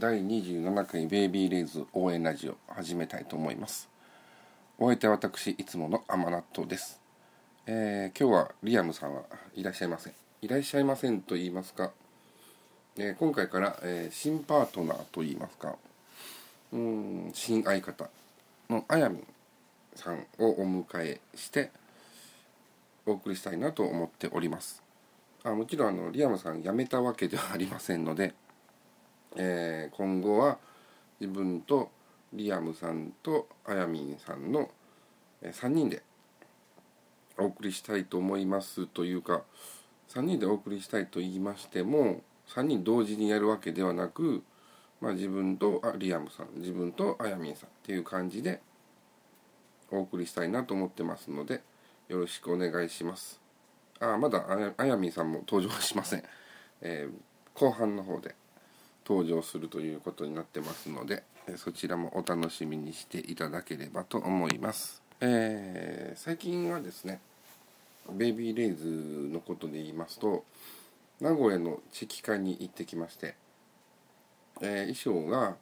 第27回ベイビーレイズ応援ラジオ始めたいと思います。お相手は私いつもの甘納豆です、えー、今日はリアムさんはいらっしゃいません。いらっしゃいませんと言いますか、えー、今回から、えー、新パートナーと言いますか。うん新相方のあやみんさんをお迎えしてお送りしたいなと思っております。あもちろんあのリアムさん辞めたわけではありませんのでえー、今後は自分とリアムさんとあやみんさんの3人でお送りしたいと思いますというか3人でお送りしたいと言いましても3人同時にやるわけではなく、まあ、自分とあリアムさん自分とあやみんさんっていう感じでお送りしたいなと思ってますのでよろしくお願いします。あまだあやみんさんも登場しません、えー、後半の方で。登場するということになってますのでそちらもお楽しみにしていただければと思います、えー、最近はですねベイビーレイズのことで言いますと名古屋の地域会に行ってきまして、えー、衣装が、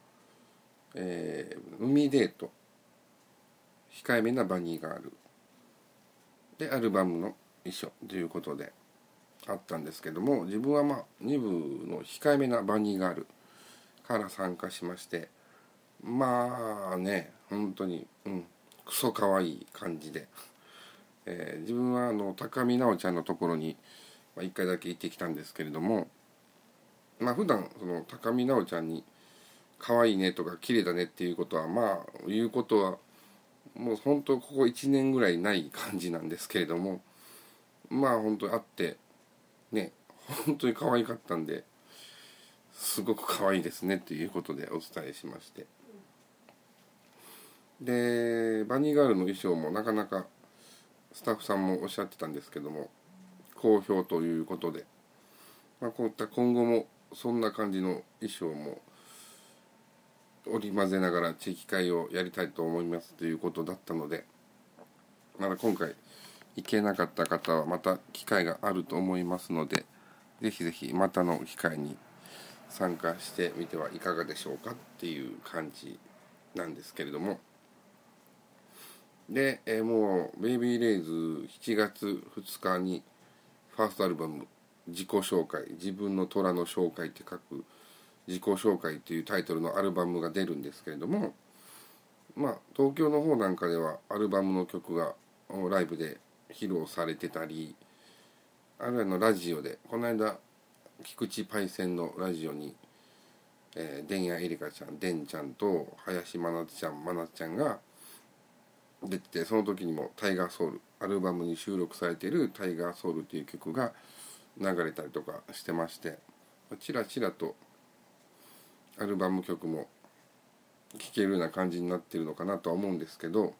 えー、海デート控えめなバニーガールでアルバムの衣装ということであったんですけども自分はまあ2部の控えめなバニーガールから参加しましてまあね本当にうんクソ可愛い感じで、えー、自分はあの高見直ちゃんのところに、ま、1回だけ行ってきたんですけれどもまあ普段その高見直ちゃんに可愛いねとか綺麗だねっていうことはまあ言うことはもう本当ここ1年ぐらいない感じなんですけれどもまあ本当に会ってね本当に可愛かったんですごく可愛いですねということでお伝えしまして。でバニーガールの衣装もなかなかスタッフさんもおっしゃってたんですけども好評ということで、まあ、こういった今後もそんな感じの衣装も織り交ぜながら地域会をやりたいと思いますということだったのでまだ今回行けなかった方はまた機会があると思いますのでぜひぜひまたの機会に参加してみてはいかがでしょうかっていう感じなんですけれども。で、えー、もう「ベイビーレイズ」7月2日にファーストアルバム「自己紹介自分の虎の紹介」って書く「自己紹介」っていうタイトルのアルバムが出るんですけれどもまあ東京の方なんかではアルバムの曲がライブで披露されてたりあるいはのラジオでこの間菊池パイセンのラジオに、えー、伝谷エリカちゃんでんちゃんと林真夏ちゃん真夏ちゃんが出ててその時にも「タイガーソウル」アルバムに収録されている「タイガーソウル」という曲が流れたりとかしてましてちらちらとアルバム曲も聴けるような感じになってるのかなとは思うんですけど、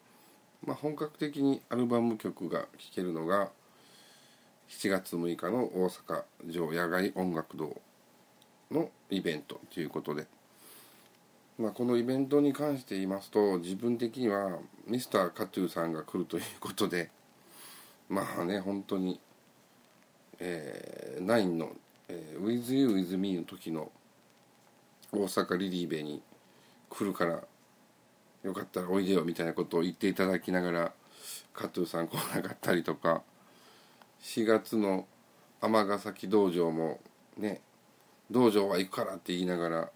まあ、本格的にアルバム曲が聴けるのが7月6日の大阪城野外音楽堂のイベントということで、まあ、このイベントに関して言いますと自分的にはミスターカトゥーさんが来るということで まあね本当に、えー、ナインの、えー「With You With Me」の時の大阪リリーベに来るからよかったらおいでよみたいなことを言っていただきながらカトゥーさん来なかったりとか4月の尼崎道場もね道場は行くからって言いながら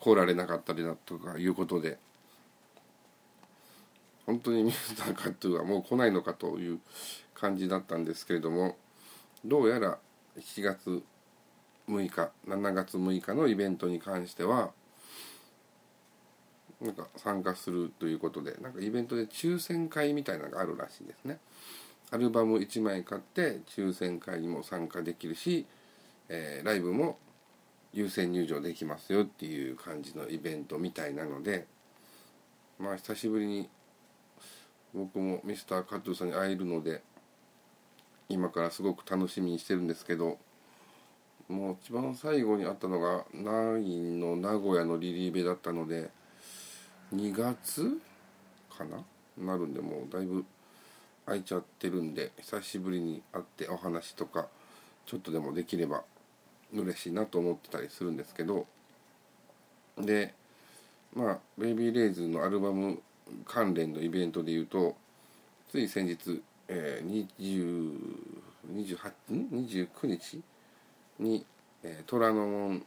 来られなかったりだとかいうことで本当にミスターカットゥはもう来ないのかという感じだったんですけれどもどうやら7月6日7月6日のイベントに関してはなんか参加するということでなんかイベントで抽選会みたいなのがあるらしいんですね。アルバム1枚買って抽選会にも参加できるし、えー、ライブも優先入場できますよっていう感じのイベントみたいなのでまあ久しぶりに僕もミスターカットさんに会えるので今からすごく楽しみにしてるんですけどもう一番最後に会ったのがナインの名古屋のリリーベだったので2月かな？なるんでもうだいぶ空いちゃってるんで久しぶりに会ってお話とかちょっとでもできれば嬉しいなと思ってたりするんですけどでまあベイビーレイズのアルバム関連のイベントでいうとつい先日、えー、20 28 29日に、えー、虎ノ門、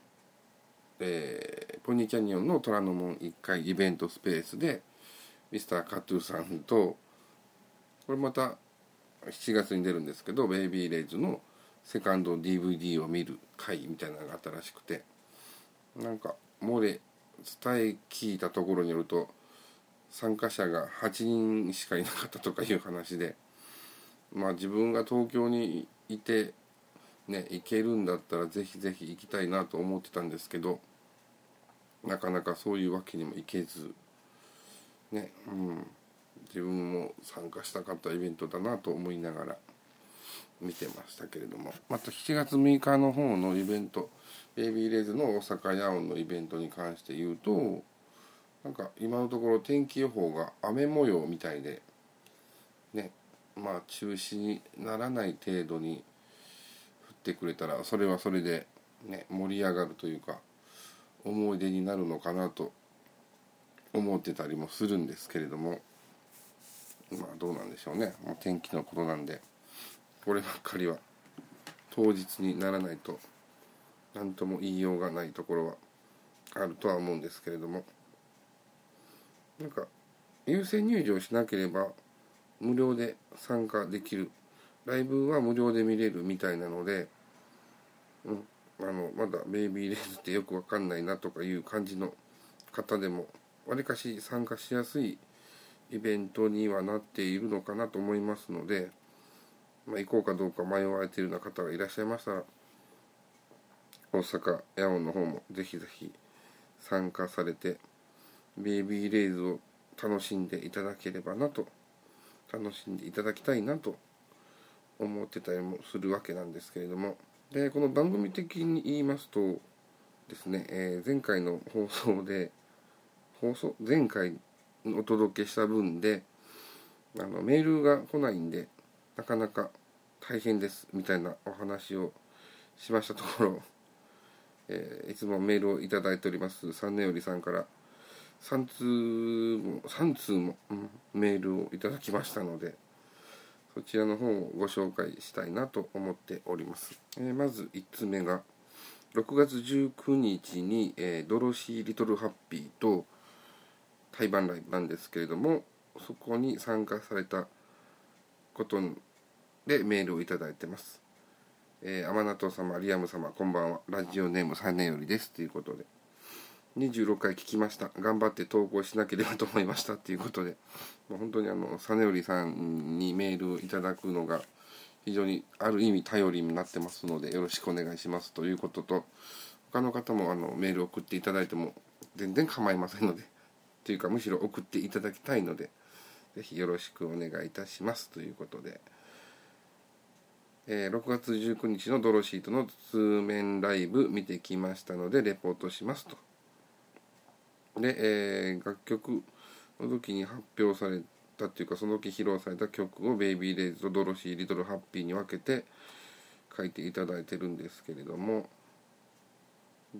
えー、ポニーキャニオンの虎ノ門1階イベントスペースでミスターカトゥーさんとこれまた7月に出るんですけどベイビーレイズのセカンド DVD を見る会みたいなのがあったらしくてなんか漏れ伝え聞いたところによると参加者が8人しかいなかったとかいう話でまあ自分が東京にいてね行けるんだったらぜひぜひ行きたいなと思ってたんですけどなかなかそういうわけにもいけずねうん。自分も参加したかったイベントだなと思いながら見てましたけれども。また7月6日の方のイベントベイビーレイズの大阪ヤオンのイベントに関して言うとなんか今のところ天気予報が雨模様みたいでねまあ中止にならない程度に降ってくれたらそれはそれでね盛り上がるというか思い出になるのかなと思ってたりもするんですけれども。まあどうなんでしょうね。もう天気のことなんで。こればっかりは。当日にならないと。何とも言いようがないところは。あるとは思うんですけれども。なんか優先入場しなければ無料で参加できる。ライブは無料で見れるみたいなので、うん、あのまだベイビーレイズってよくわかんないなとかいう感じの方でもわりかし参加しやすいイベントにはなっているのかなと思いますので、まあ、行こうかどうか迷われているような方がいらっしゃいましたら大阪ヤオンの方もぜひぜひ参加されてベイビーレイズを楽しんでいただければなと楽しんでいただきたいなと思ってたりもするわけなんですけれどもでこの番組的に言いますとですね、えー、前回の放送で放送？前回お届けした分であのメールが来ないんでなかなか大変ですみたいなお話をしましたところ、えー、いつもメールをいただいております三年よりさんから3通も3通も、うん、メールをいただきましたのでそちらの方をご紹介したいなと思っております、えー、まず1つ目が6月19日に、えー、ドロシー・リトル・ハッピーと対バンライブなんですけれどもそこに参加されたことでメールをいただいてます。えー、天納様、リアム様、こんばんは。ラジオネーム3年よりです。ということで。26回聞きました。頑張って投稿しなければと思いました。ということで。もう本当にあの、サネオリさんにメールをいただくのが非常にある意味頼りになってますので、よろしくお願いしますということと、他の方もあのメール送っていただいても全然構いませんので、というかむしろ送っていただきたいので是非よろしくお願いいたしますということで、えー、6月19日のドロシートの通面ライブ見てきましたのでレポートしますと。で、えー、楽曲の時に発表されたっていうかその時披露された曲をベイビーレイズとドロシーリトルハッピーに分けて書いていただいてるんですけれども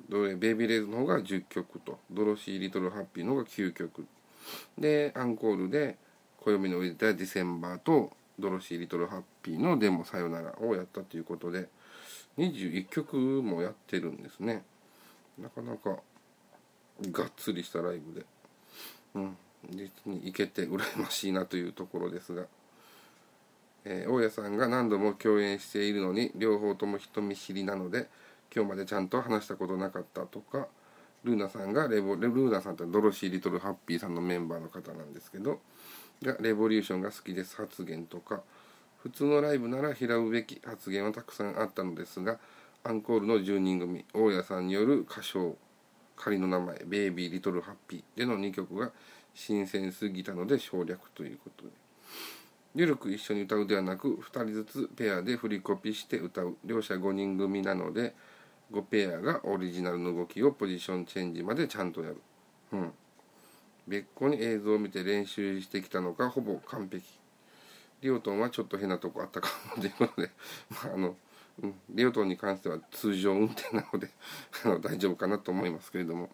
ベイビーレイズの方が10曲と。ドロシー・リトル・ハッピーの方が9曲。でアンコールで「暦の上でたディセンバー」と「ドロシー・リトル・ハッピー」の「でもさよなら」をやったということで21曲もやってるんですね。なかなかがっつりしたライブで。うん。実に行けて羨ましいなというところですが、えー、大家さんが何度も共演しているのに両方とも人見知りなので今日までちゃんと話したことなかったとかルーナさんがレボルーナさんってドロシー・リトル・ハッピーさんのメンバーの方なんですけどがレボリューションが好きです発言とか。普通のライブなら拾うべき発言はたくさんあったのですがアンコールの10人組大家さんによる歌唱仮の名前「ベイビー・リトル・ハッピー」での2曲が新鮮すぎたので省略ということで。ゆるく一緒に歌うではなく2人ずつペアで振りコピして歌う。両者5人組なので5ペアがオリジナルの動きをポジションチェンジまでちゃんとやる。うん。別個に映像を見て練習してきたのかほぼ完璧。リオトンはちょっと変なとこあったかもということで、まあ、あの、うん、リオトンに関しては通常運転なので あの大丈夫かなと思いますけれども、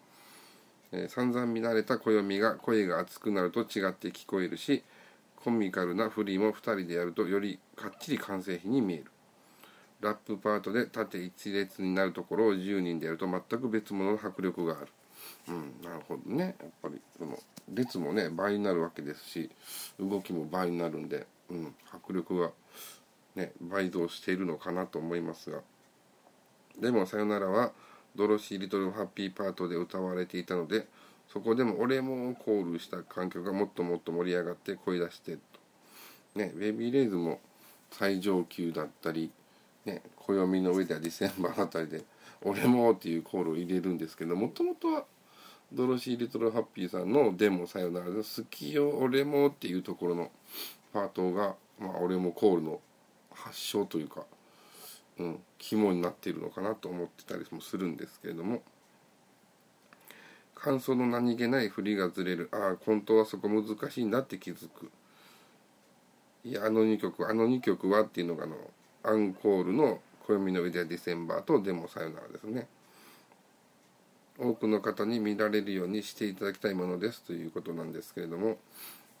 えー、散々見慣れた暦が声が熱くなると違って聞こえるしコミカルなフリーも2人でやるとよりかっちり完成品に見えるラップパートで縦一列になるところを10人でやると全く別物の迫力がある。うんなるほどね。やっぱりその列もね倍になるわけですし動きも倍になるんで、うん、迫力がね倍増しているのかなと思いますが。でも「さよなら」はドロシー・リトル・ハッピーパートで歌われていたのでそこでも俺もコールした環境がもっともっと盛り上がって声出してと。ねベイビーレイズも最上級だったりね暦の上ではディセンバーあたりで「俺も」っていうコールを入れるんですけどもともとはドロシー・リトル・ハッピーさんの「でもさよなら」で「好きよ俺も」っていうところのパートが、まあ、俺もコールの発祥というか、うん、肝になっているのかなと思ってたりもするんですけれども感想の何気ない振りがずれるああ本当はそこ難しいんだって気づく。いやあの2曲あの2曲はっていうのがあのアンコールの「暦の上ではディセンバー」と「でもさよなら」ですね。多くの方に見られるようにしていただきたいものですということなんですけれども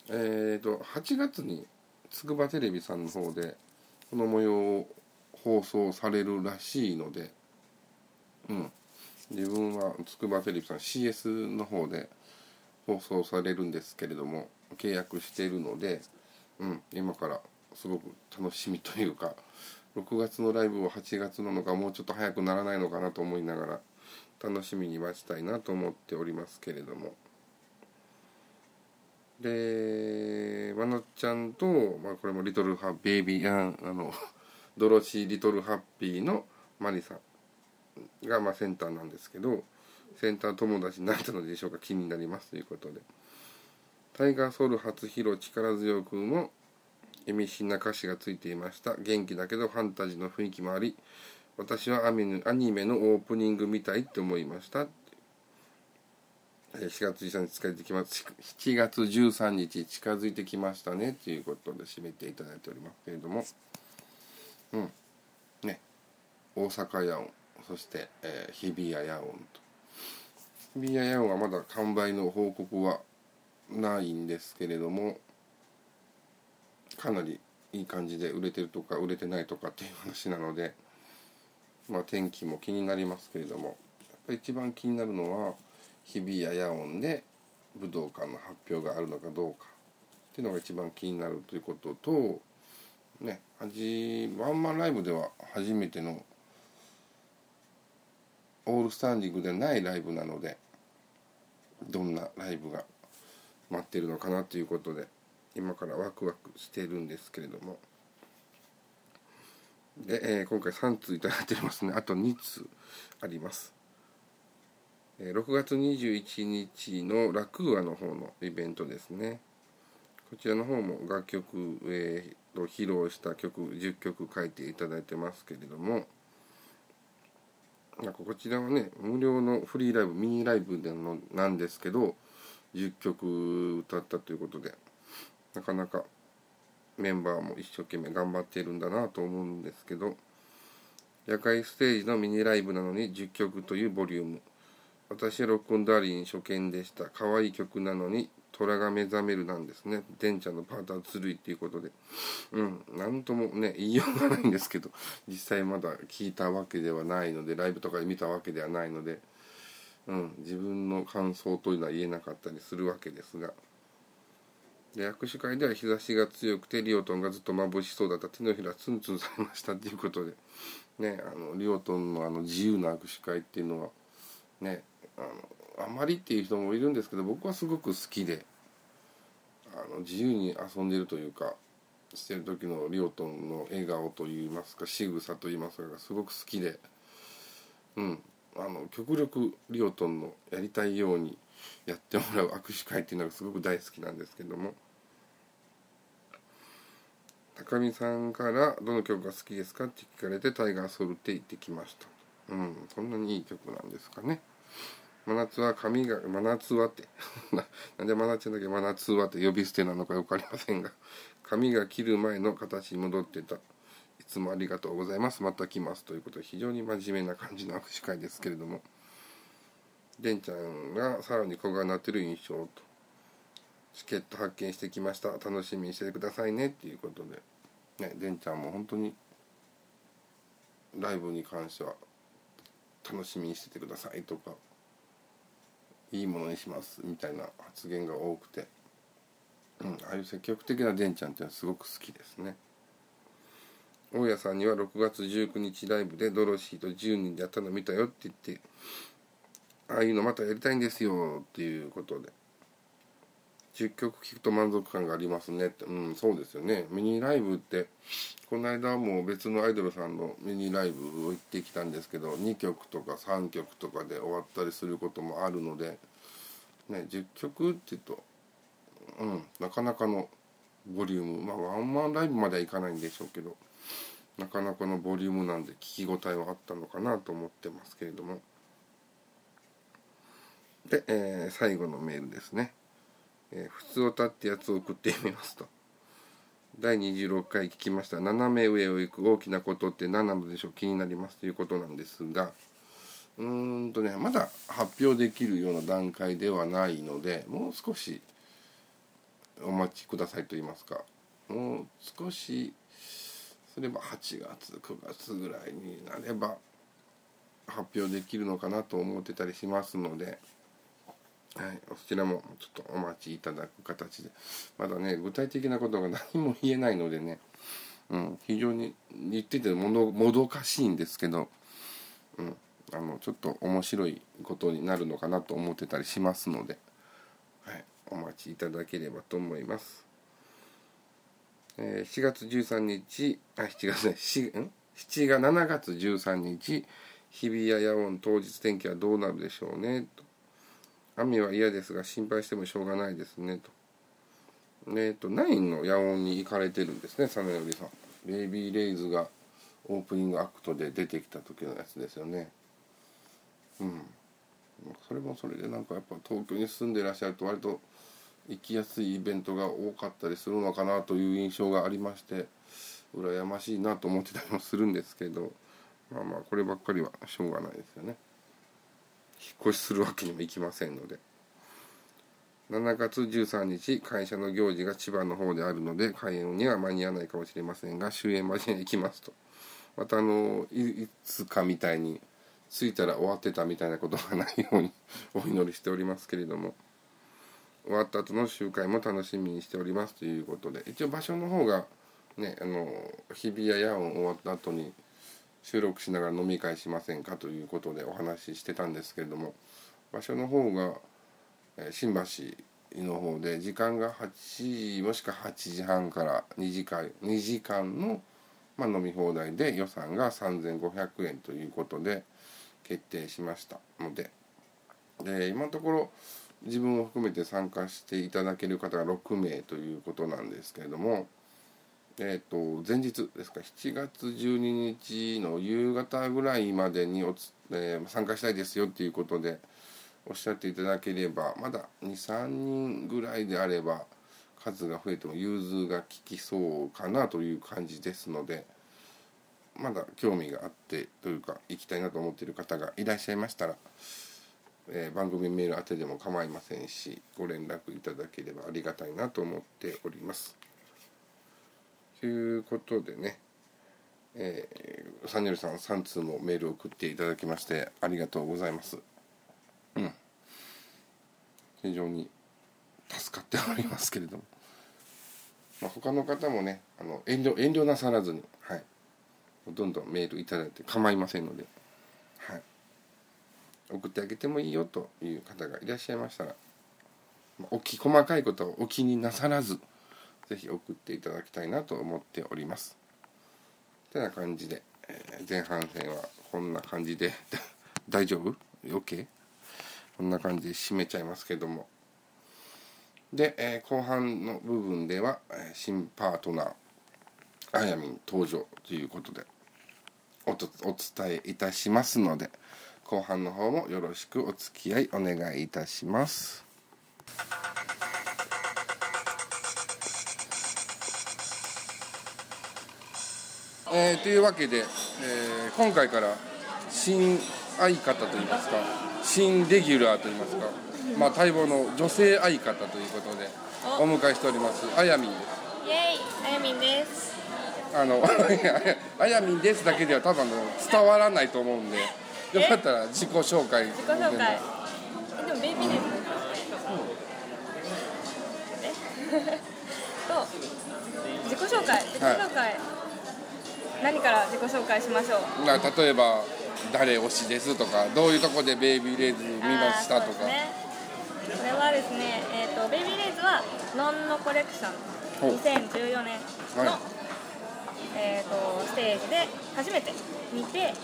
えーと8月に筑波テレビさんの方でこの模様を放送されるらしいのでうん自分は筑波テレビさん CS の方で放送されるんですけれども契約しているので、うん、今からすごく楽しみというか 6月のライブを8月なのかもうちょっと早くならないのかなと思いながら楽しみに待ちたいなと思っておりますけれども。でまなちゃんと、まあ、これもリトルハッベイビーあの ドロシー・リトルハッピーのマリさんが、まあ、センターなんですけどセンター友達になったのでしょうか気になりますということで。タイガーソウル初披露力強くも意味深な歌詞がついていました。元気だけどファンタジーの雰囲気もあり私はアニメのオープニングみたいって思いました。4月13日近づいてきます。7月13日近づいてきましたね。ということで締めていただいておりますけれども。うん。ね。大阪ヤオそして、えー、日比谷野音と。日比谷野音はまだ完売の報告はないんですけれども。かなりいい感じで売れてるとか売れてないとかっていう話なのでまあ天気も気になりますけれどもやっぱり一番気になるのは日比谷野音で武道館の発表があるのかどうか。っていうのが一番気になるということとねワンマンライブでは初めてのオールスタンディングでないライブなのでどんなライブが待ってるのかなということで今からワクワクしているんですけれども。で、えー、今回3通いただいておりますね。あと2通あります、えー、6月21日のラクーアの方のイベントですね。こちらの方も楽曲、えー、と披露した曲10曲書いていただいてますけれども。なんかこちらはね無料のフリーライブミニライブでのなんですけど10曲歌ったということで。なかなかメンバーも一生懸命頑張っているんだなと思うんですけど夜会ステージのミニライブなのに10曲というボリューム私はロックンダーリン初見でした可愛い曲なのに虎が目覚めるなんですね。デンちゃんのパートはずるいっていうことで。うん、なんともね、言いようがないんですけど、実際まだ聞いたわけではないので、ライブとかで見たわけではないので、うん、自分の感想というのは言えなかったりするわけですが。で、握手会では日差しが強くて、リオトンがずっと眩しそうだった。手のひらツンツンされましたっていうことで、ね、あの、リオトンのあの自由な握手会っていうのは、ね、あの、あまりっていう人もいるんですけど僕はすごく好きであの自由に遊んでるというかしてる時のリオトンの笑顔といいますか仕草といいますかがすごく好きでうん。あの極力リオトンのやりたいようにやってもらう握手会っていうのがすごく大好きなんですけども。高見さんから「どの曲が好きですか?」って聞かれて「タイガーソウル」って言ってきましたうんそんなにいい曲なんですかね真夏は髪が、真夏はって なんで真夏だけ真夏はって呼び捨てなのかよくありませんが、髪が切る前の形に戻ってた。いつもありがとうございます。また来ます。ということで、非常に真面目な感じの握手会ですけれども、デンちゃんがさらに小がなってる印象とチケット発見してきました。楽しみにしててくださいねっていうことで。ねデンちゃんも本当にライブに関しては楽しみにしててくださいとかいいものにしますみたいな発言が多くて、うん、ああいう積極的なデンちゃんっていうのはすごく好きですね。大家さんには6月19日ライブでドロシーと10人でやったの見たよって言ってああいうのまたやりたいんですよっていうことで。10曲聴くと満足感がありますねって。うんそうですよね。ミニライブってこの間も別のアイドルさんのミニライブを行ってきたんですけど2曲とか3曲とかで終わったりすることもあるので、ね、10曲って言うと、うん、なかなかのボリューム。まあワンマンライブまではいかないんでしょうけどなかなかのボリュームなんで聞き応えはあったのかなと思ってますけれども。で、えー、最後のメールですね。えー、普通歌ってやつを送ってみますと。第26回聞きました。斜め上を行く大きなことって何なのでしょう？気になりますということなんですが、うーんとね、まだ発表できるような段階ではないので、もう少しお待ちくださいと言いますか、もう少しすれば8月、9月ぐらいになれば発表できるのかなと思ってたりしますので、はい、そちらもちょっとお待ちいただく形で。まだね具体的なことが何も言えないのでね、うん、非常に言っててもどもどかしいんですけど、うん、あのちょっと面白いことになるのかなと思ってたりしますので、はい、お待ちいただければと思います。えー、7月13日あ7月ね 7, ん？7が7月13日日比谷野音当日天気はどうなるでしょうねと。雨は嫌ですが心配してもしょうがないですねと。えっ、ー、と、ナインの野音に行かれてるんですね、実則さん。ベイビーレイズがオープニングアクトで出てきた時のやつですよね。うん。それもそれでなんかやっぱ東京に住んでいらっしゃると割と行きやすいイベントが多かったりするのかなという印象がありまして羨ましいなと思ってたりもするんですけどまあまあこればっかりはしょうがないですよね。引っ越しするわけにもいきませんので。7月13日会社の行事が千葉の方であるので開園には間に合わないかもしれませんが終演までに行きますと。またあのいつかみたいに着いたら終わってたみたいなことがないように お祈りしておりますけれども。終わった後の集会も楽しみにしておりますということで一応場所の方がねあの日比谷野音終わった後に収録しながら飲み会しませんかということでお話ししてたんですけれども場所の方が新橋の方で時間が8時もしくは8時半から2時間 ,2 時間の、まあ、飲み放題で予算が3500円ということで決定しましたので。で今のところ自分を含めて参加していただける方が6名ということなんですけれどもえっ、ー、と前日ですか？7月12日の夕方ぐらいまでにおつ、えー、参加したいですよっていうことでおっしゃっていただければまだ23人ぐらいであれば数が増えても融通が利きそうかなという感じですのでまだ興味があってというか行きたいなと思っている方がいらっしゃいましたら、えー、番組メール宛てでも構いませんしご連絡いただければありがたいなと思っております。ということでね、えー、サニエルさん3通もメールを送っていただきましてありがとうございます。うん。非常に助かっておりますけれども。まあ、他の方もね、あの遠慮、遠慮なさらずに、はい。どんどんメールいただいて構いませんので、はい。送ってあげてもいいよという方がいらっしゃいましたら、まあ、おき細かいことをお気になさらず、ぜひ送っていただきたいなと思っております。てな感じで、えー、前半戦はこんな感じで 大丈夫 ?OK? こんな感じで締めちゃいますけども。で、えー、後半の部分では、え、新パートナー、あやみん登場ということでおお伝えいたしますので、後半の方もよろしくお付き合いお願いいたします。えー、というわけで、えー、今回から新相方といいますか新レギュラーといいますか、まあ、待望の女性相方ということでおお迎えしておりますあやみんです。イエイ。あやみんですあの あやみんですだけでは多分あの伝わらないと思うんでえ？よかったら自己紹介。自己紹介。えでもベイビーです。え？と自己紹介。自己紹介、何から自己紹介しましょう？な例えば誰推しですとかどういうとこでベイビーレイズ見ましたとか、ね。これはですね、えー、とベイビーレイズはノンノコレクション。2014年の、はい。えー、とステージで初めて見て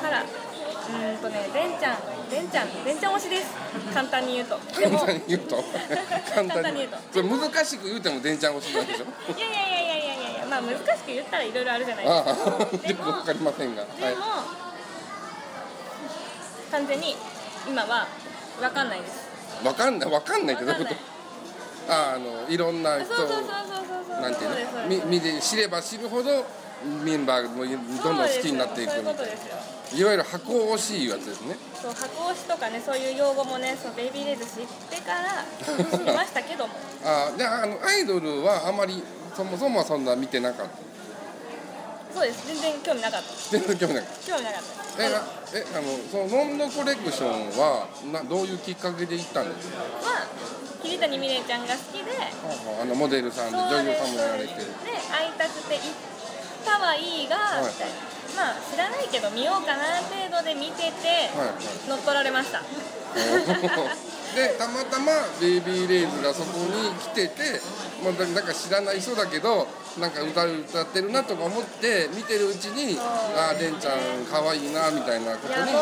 からうーんとねレンちゃんレンちゃんレンちゃん推しです。簡単に言うと。簡単に言うと。簡簡単に言うと。それ難しく言うてもでんちゃん推しなんでしょ？いやいやいやまあ難しく言ったらいろいろあるじゃないですか。でもよくわかりませんが。でも、はい。完全に今は分かんないです。わかんないわかんないってどういうこと？ああのいろんな人そうそうそうそうそう。そうなんていうの？み見て知れば知るほどメンバーもどんどん好きになっていくいわゆる箱推しいうやつですね。そう箱推しとかねそういう用語もねそうベイビーレイズ知ってから 知りましたけども。あであのアイドルはあまりそもそもはそんな見てなかった？そうです。全然興味なかった。全然興味なかっ興味なかった。たえあえあのそのノンノコレクションはなどういうきっかけで行ったんですかまあ桐谷美玲ちゃんが好きであのモデルさんで女優さんもやられて。るで会いたくて行ったはいいが、はいまあ知らないけど見ようかな程度で見てて、はいはい。乗っ取られましたでたまたまベイビーレイズがそこに来てて、まあ、なんか知らない人だけどなんか歌歌ってるなとか思って見てるうちにああレンちゃんかわいいなみたいなことに。いやもうね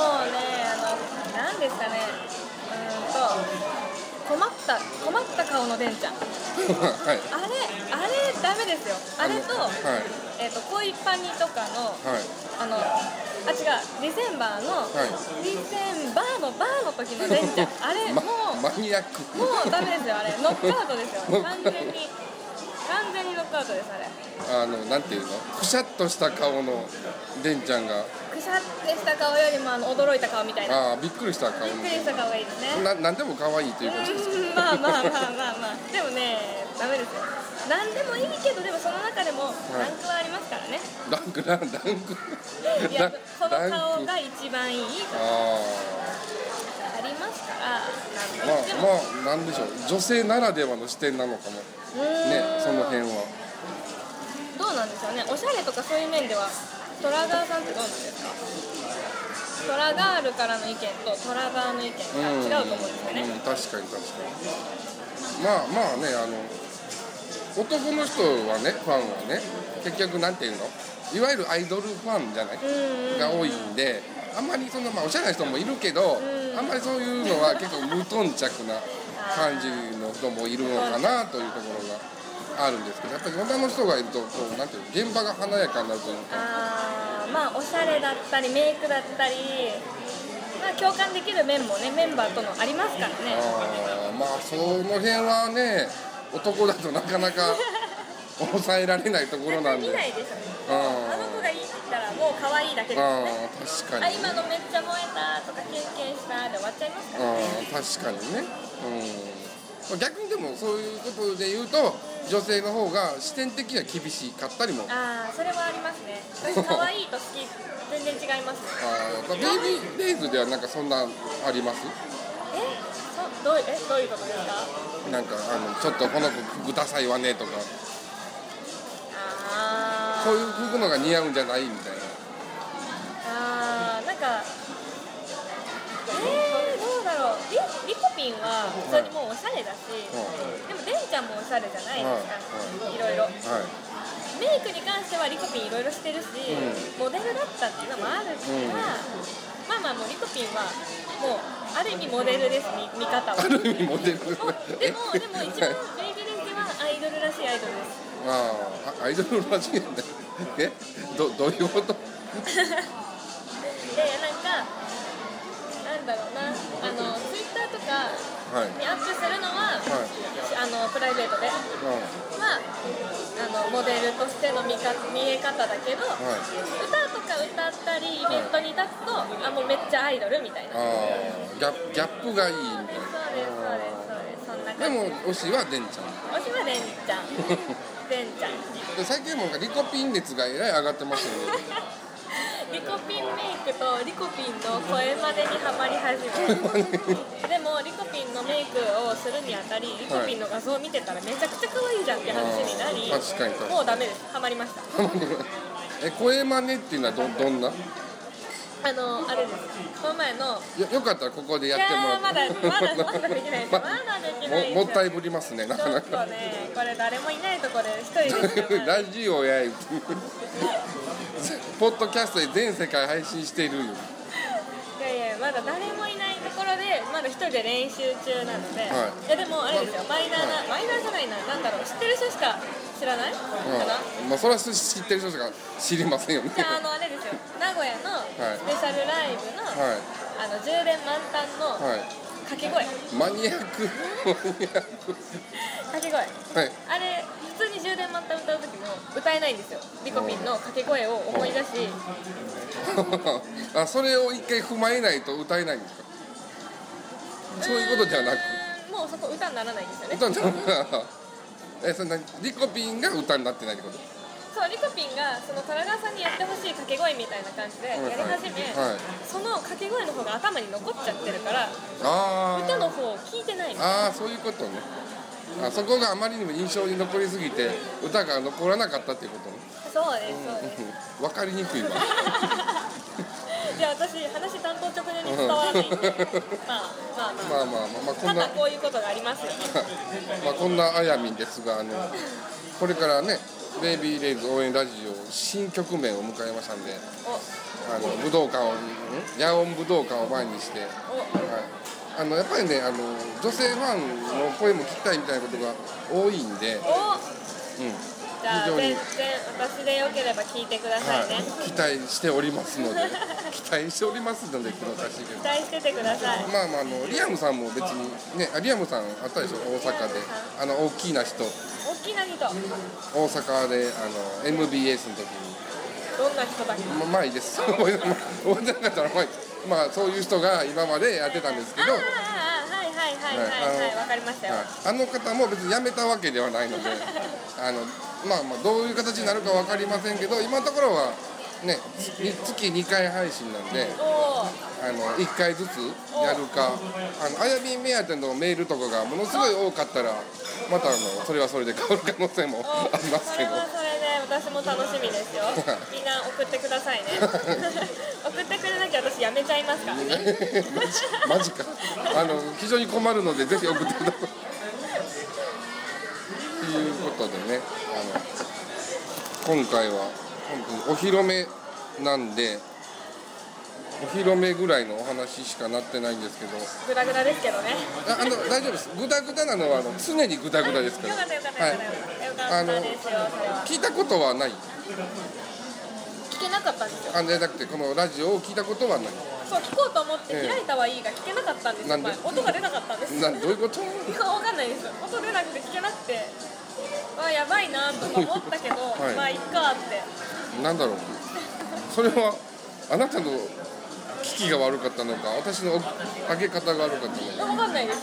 あのなんですかね。うんと困った困った顔のでんちゃん。はい。あれあれダメですよ。あれと,、はい。えー、と恋パニとかのはい。あのあ違うディセンバーの、はい。ディセンバーのバーの時のでんちゃん。あれまもうマニアック。もうダメですよあれ。ノックアウトですよ。完全に完全にノックアウトですあれ。あのなんていうの？くしゃっとした顔のレンちゃんがくしゃってした顔よりもあの驚いた顔みたいな。ああびっくりした顔。びっくりした顔がいいですね。ななんでも可愛いということですうんまあまあまあまあ。まあでもねダメですよ。何でもいいけどでもその中でもランクはありますからね、ランクランランク。い、やラその顔が一番いいとかあありますから。まあまあなんでしょう。女性ならではの視点なのかも。ねその辺は。どうなんでしょうね。おしゃれとかそういう面ではトラガーさんってどうなんですか？トラガールからの意見とトラガーの意見が違うと思うんですよね、うん、確かに確かに。まあまあねあの男の人はねファンはね結局なんていうの？いわゆるアイドルファンじゃない、うんが多いんであんまりそのまあおしゃれな人もいるけど、ん。あんまりそういうのは結構無頓着な感じの人もいるのかなというところがあるんですけどやっぱり女の人がいるとこうなんていうの現場が華やかになるというかあーまあおしゃれだったりメイクだったりまあ共感できる面もねメンバーとのありますからね。あーまあその辺はね男だとなかなか抑えられないところなんで。見ないでしょうんあの子がいいって言ったらもう可愛いだけであ確かにね。あ今のめっちゃ燃えたとかキュンキュンしたで終わっちゃいますからね。確かにね、うん、逆にでもそういうことで言うと女性の方が視点的には厳しかったりも。あああそれはありますね。私可愛いと好き全然違います。ーベイビーレイズではなんかそんなあります？え？そどうえ？どういうことですか？なんかあのちょっとこの子服ダサいわねとか。あこういう服のが似合うんじゃないみたいなンは普通にもうおしゃれだし、でもデンちゃんもおしゃれじゃないですか、い。ろい。ろはい。メイクに関してはリコピンいろいろしてるし、モデルだったっていうのもあるから、まあまあもうリコピンはもうある意味モデルです見見方は。ある意味モデル。でもでも一番ベイビーレンジはアイドルらしいアイドルです。ああアイドルらしいんだ。え？どどういうこと？にアップするのは、はい。あのプライベートで。はうん。あのモデルとしての見か見え方だけど、はい。歌とか歌ったりイベントに立つと、あもうめっちゃアイドルみたいな。ああギャップギャップがいいみたいそうで。すそうですそうです。そんななで感じも推しはデンちゃん。推しはレンちゃん。レンちゃん。で最近もなんかリコピン熱がえらい上がってますよね リコピンメイクとリコピンの声までにハマり始めでもリコピンのメイクをするにあたりリコピンの画像を見てたらめちゃくちゃ可愛いじゃんって話になり。確かに確かに。もうダメです。ハマりました。え声真似っていうのはどどんな？よあのあれです。この前のよかったらここでやいってもらやーまだまだまだできないです。まだできないです。ももったいぶりますねなちょっかなかとねこれ誰もいないとこで一人で ラジオやいポッドキャストで全世界配信しているよ。いやいやまだ誰もいないところでまだ一人で練習中なので、はい。い、やでもあれですよマイナーな、マイナーじゃないななんだろう知ってる人しか知らない？かな、うん。まあそれは知ってる人しか知りませんよね。じゃああのあれですよ名古屋のはい。スペシャルライブの,、はあの充電満タンのいはい掛け声。マニアック。マニアック。掛け声。はい。あれ普通に充電満タン歌う時も歌えないんですよ。リコピンの掛け声を思い出し。あそれを一回踏まえないと歌えないんですか？そういうことじゃなく。もうそこ歌にならないんですよね。歌になら えそんなリコピンが歌になってないってこと？そうリコピンがその虎川さんにやってほしい掛け声みたいな感じでやり始め、はい。はいその掛け声の方が頭に残っちゃってるからあ歌のー方を聞いてないの。あーそういうことね。あそこがあまりにも印象に残りすぎて歌が残らなかったっていうことね。そうですそうです。うん分かりにくいわ。じゃあ私話担当直入に伝わらないんで。まあまあまあまあまあまあまあこたんなだこういうことがありますよ。まあこんなあやみんですがあのこれからねベイビーレイズ応援ラジオ新局面を迎えましたんでお。あの武道館をん？野音武道館を前にして、はい、あのやっぱりねあの女性ファンの声も聞きたいみたいなことが多いんで、うん、じゃあ全然私でよければ聞いてくださいね、はい、期待しておりますので。期待しておりますのでっていうのおかし期待しててください。まあまああのリアムさんも別にねあリアムさんあったでしょ？大阪で。あの大きな人。大きな人。ど大阪であの MBS の時に。んな人だっけままあいいです。覚えてなかったらまあまあそういう人が今までやってたんですけど、はいはいはいはいはい。わかりましたよ、はい、あの方も別に辞めたわけではないので。あのまあまあどういう形になるか分かりませんけど今のところはねに月2回配信なんであの1回ずつやるかあのあやみん目当てのメールとかがものすごい多かったらまたあのそれはそれで変わる可能性もおありますけど。それで私も楽しみですよ。みんな送ってくださいね。送ってくれなきゃ私やめちゃいますからね。マジか。あの非常に困るのでぜひ送ってくださいことでねあの今回は本当にお披露目なんでお披露目ぐらいのお話しかなってないんですけど。グダグダですけどね。ああの大丈夫です。グダグダなのはあの常にグダグダですから。よかったよかったよかったよかったよかったですよそれは。聞いたことはない？聞けなかったんですよ。あじゃなくてこのラジオを聞いたことはない。そう聞こうと思ってええ開いたはいいが聞けなかったんですよ、なんで前音が出なかったんです。などういうこと？いやわかんないです。音出なくて聞けなくてあやばいなとか思ったけど、はい。まあいっかって。なんだろう。それはあなたの機器が悪かったのか私の上げ方が悪かったのか。わかんないです。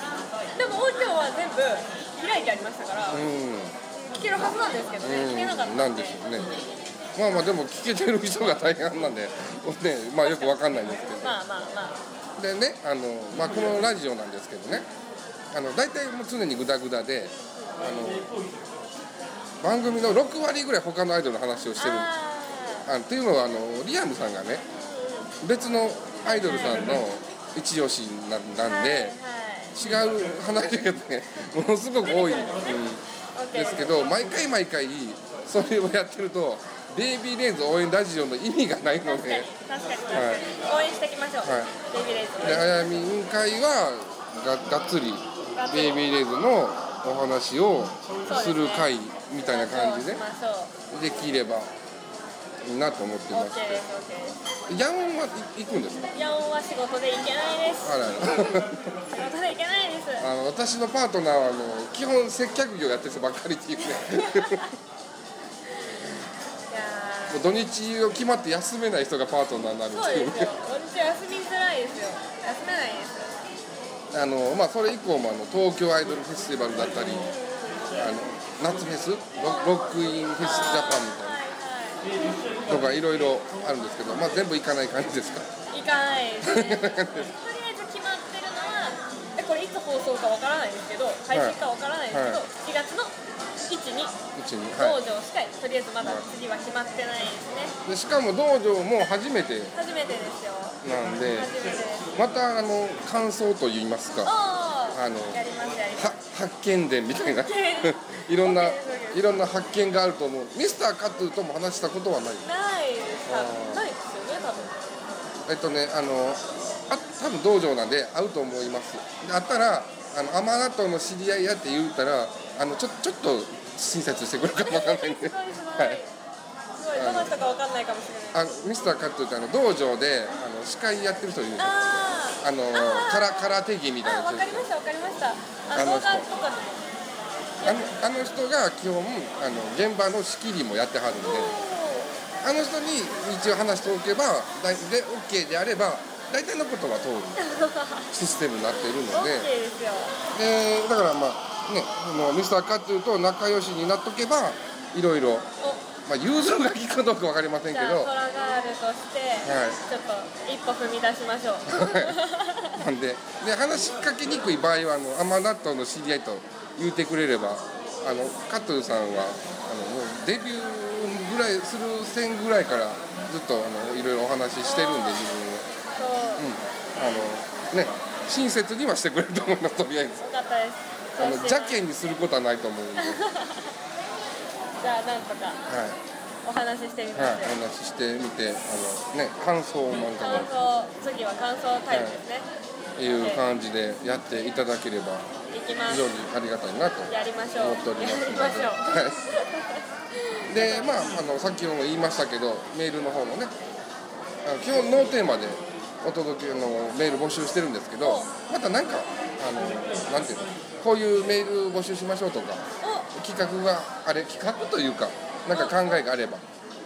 でも音量は全部開いてありましたから、うん。聞けるはずなんですけどね、聞けなかった。うんなんでしょうね。まあまあでも聞けてる人が大半なんで、ね、まあよくわかんないんですけど。まあまあまあ。でねあの、まあ、このラジオなんですけどね。あの大体もう常にグダグダであの番組の6割ぐらい他のアイドルの話をしてる。ああっていうのはあのリアムさんがね別のアイドルさんの一押しなーなんで、はいはい違う話がねものすごく多いんですけど毎回毎回それをやってるとベイビーレイズ応援ラジオの意味がないので。確かに応援していきましょう、はい。ベイビーレイズ。であやみん会はががっつり。ベイビーレイズのお話をする会みたいな感じで？できればいいなと思ってまですヤンは行くんですか？ヤオンは仕事で行けないです。あらら。仕事で行けないです。あの私のパートナーはあの基本接客業やってる人ばっかりっていうね。土日を決まって休めない人がパートナーになるーっていうそう休みづらいですよ。休めないですあのまあそれ以降もあの東京アイドルフェスティバルだったりあの夏フェス？ロロックインフェスジャパンみたいな。とかいろいろあるんですけど、まあ、全部行かない感じですか？行かないですね。とりあえず決まってるのはえこれいつ放送かわからないですけど配信かわからないですけど、は7月の1にうちに、道は場しかとりあえずまだ次は決まってないですね。い、でしかも道場も初めて。初めてですよ。なんでまたあの感想といいますか。ああのやりますやりまはす発見伝みたいな。い。ろんないろんな発見があると思う。ミスターカットゥとも話したことはない。ないです。よね多分。えっとねあのあ多分道場なんで会うと思います。で会ったらあの甘納豆の知り合いやって言うたらあのちょちょっと親切してくれるかもわかんないんで、すごいす。ごい、はい、どの人かわかんないかもしれない。あミスターカットゥってあの道場であの司会やってる人いるんですよあー。あのあー。空空手着みたいなあわかりましたわかりました。ああの人。あのあの人が基本あの現場の仕切りもやってはるんで。あの人に一応話しておけばだいで OK であれば大体のことは通る。システムになっているので。でだからまあねもうミスターカットゥと仲良しになっとけばいろいろ、おまあ、融通が利くかどうか分かりませんじゃあけどトラガールとして、はい。ちょっと一歩踏み出しましょう。なんでで話しかけにくい場合はあの甘納豆の知り合いと言うてくれればあのカットゥさんはあのもうデビューぐらいする線ぐらいからずっとあのいろいろお話ししてるんで自分を。そう、うん、あのね親切にはしてくれると思いますとりあえず。よかったです。あの邪険にすることはないと思うんで、は いじゃあなんとかお話ししてみますはい、よ、お話ししてみてあのね感想をなんか感想次は感想タイムですね、い。う感じでやっていただければ非常にありがたいなと思っております。やりましょう。はい、でまああのさっきも言いましたけどメールの方もね基本ノーテーマでお届けのメール募集してるんですけどまたなんかあのなんていうのこういうメール募集しましょうとか企画があれ企画というかなんか考えがあれば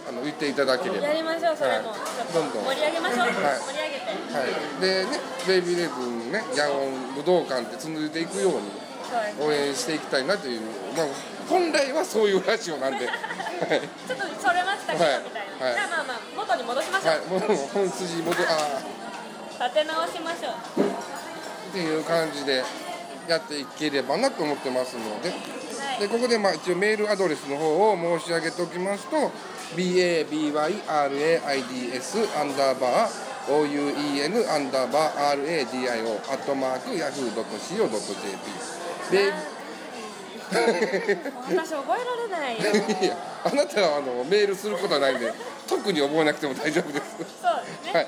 あの言っていただければ。おやりましょうそれも、はい。どんどん盛り上げましょう、はい。盛り上げて。はい、でねベイビーレイズンねヤンオン武道館って続いていくように応援していきたいなという、まあ、本来はそういうラジオなんで、はい。ちょっとそれましたけど、はいみたいな、はい。じゃあまあまあ元に戻しましょう、はい、本筋戻あ立て直しましょう。ーっていう感じでやっていければなと思ってますのではいでここでまあ一応メールアドレスの方を申し上げておきますと BABYRAIDS アンダーバー OUEN アンダーバー RADIO アットマーク Yahoo.co.jp で私覚えられない。よ いやあなたはあのメールすることはないんで特に覚えなくても大丈夫です。そうですね。はい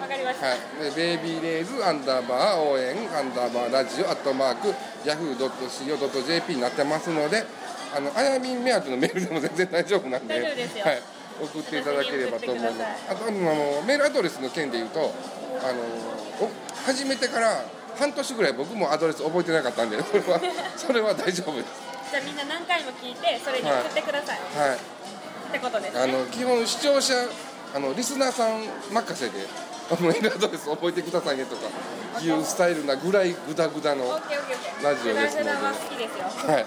わかりました、はい、でベイビーレイズアンダーバー応援アンダーバーラジオアットマーク Yahoo.co.jp になってますのであのあやみん目当てのメールでも全然大丈夫なんで大丈夫ですよ。はい、送っていただければと思います。あとあのメールアドレスの件で言うとあのお始めてから半年ぐらい僕もアドレス覚えてなかったんで それはそれは大丈夫です。じゃあみんな何回も聞いてそれに送ってください、はい。ってことですね。あの基本視聴者あのリスナーさん任せでメールアドレス覚えてくださいねとかいうスタイルなぐらいグダグダのラジオですので。はい、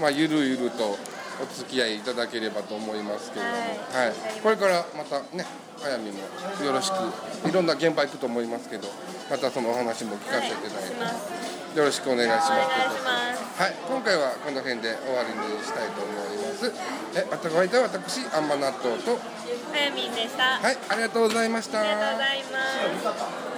まあゆるゆるとお付き合いいただければと思いますけれども、ははい。いこれからまたねあやみもよろしくい。ろんな現場行くと思いますけどまたそのお話も聞かせていただいて、しますよろしくお願いします。はい、今回はこの辺で終わりにしたいと思います。えあとお相手は私あんま納豆と。あやみんでした、はいありがとうございました。ありがとうございます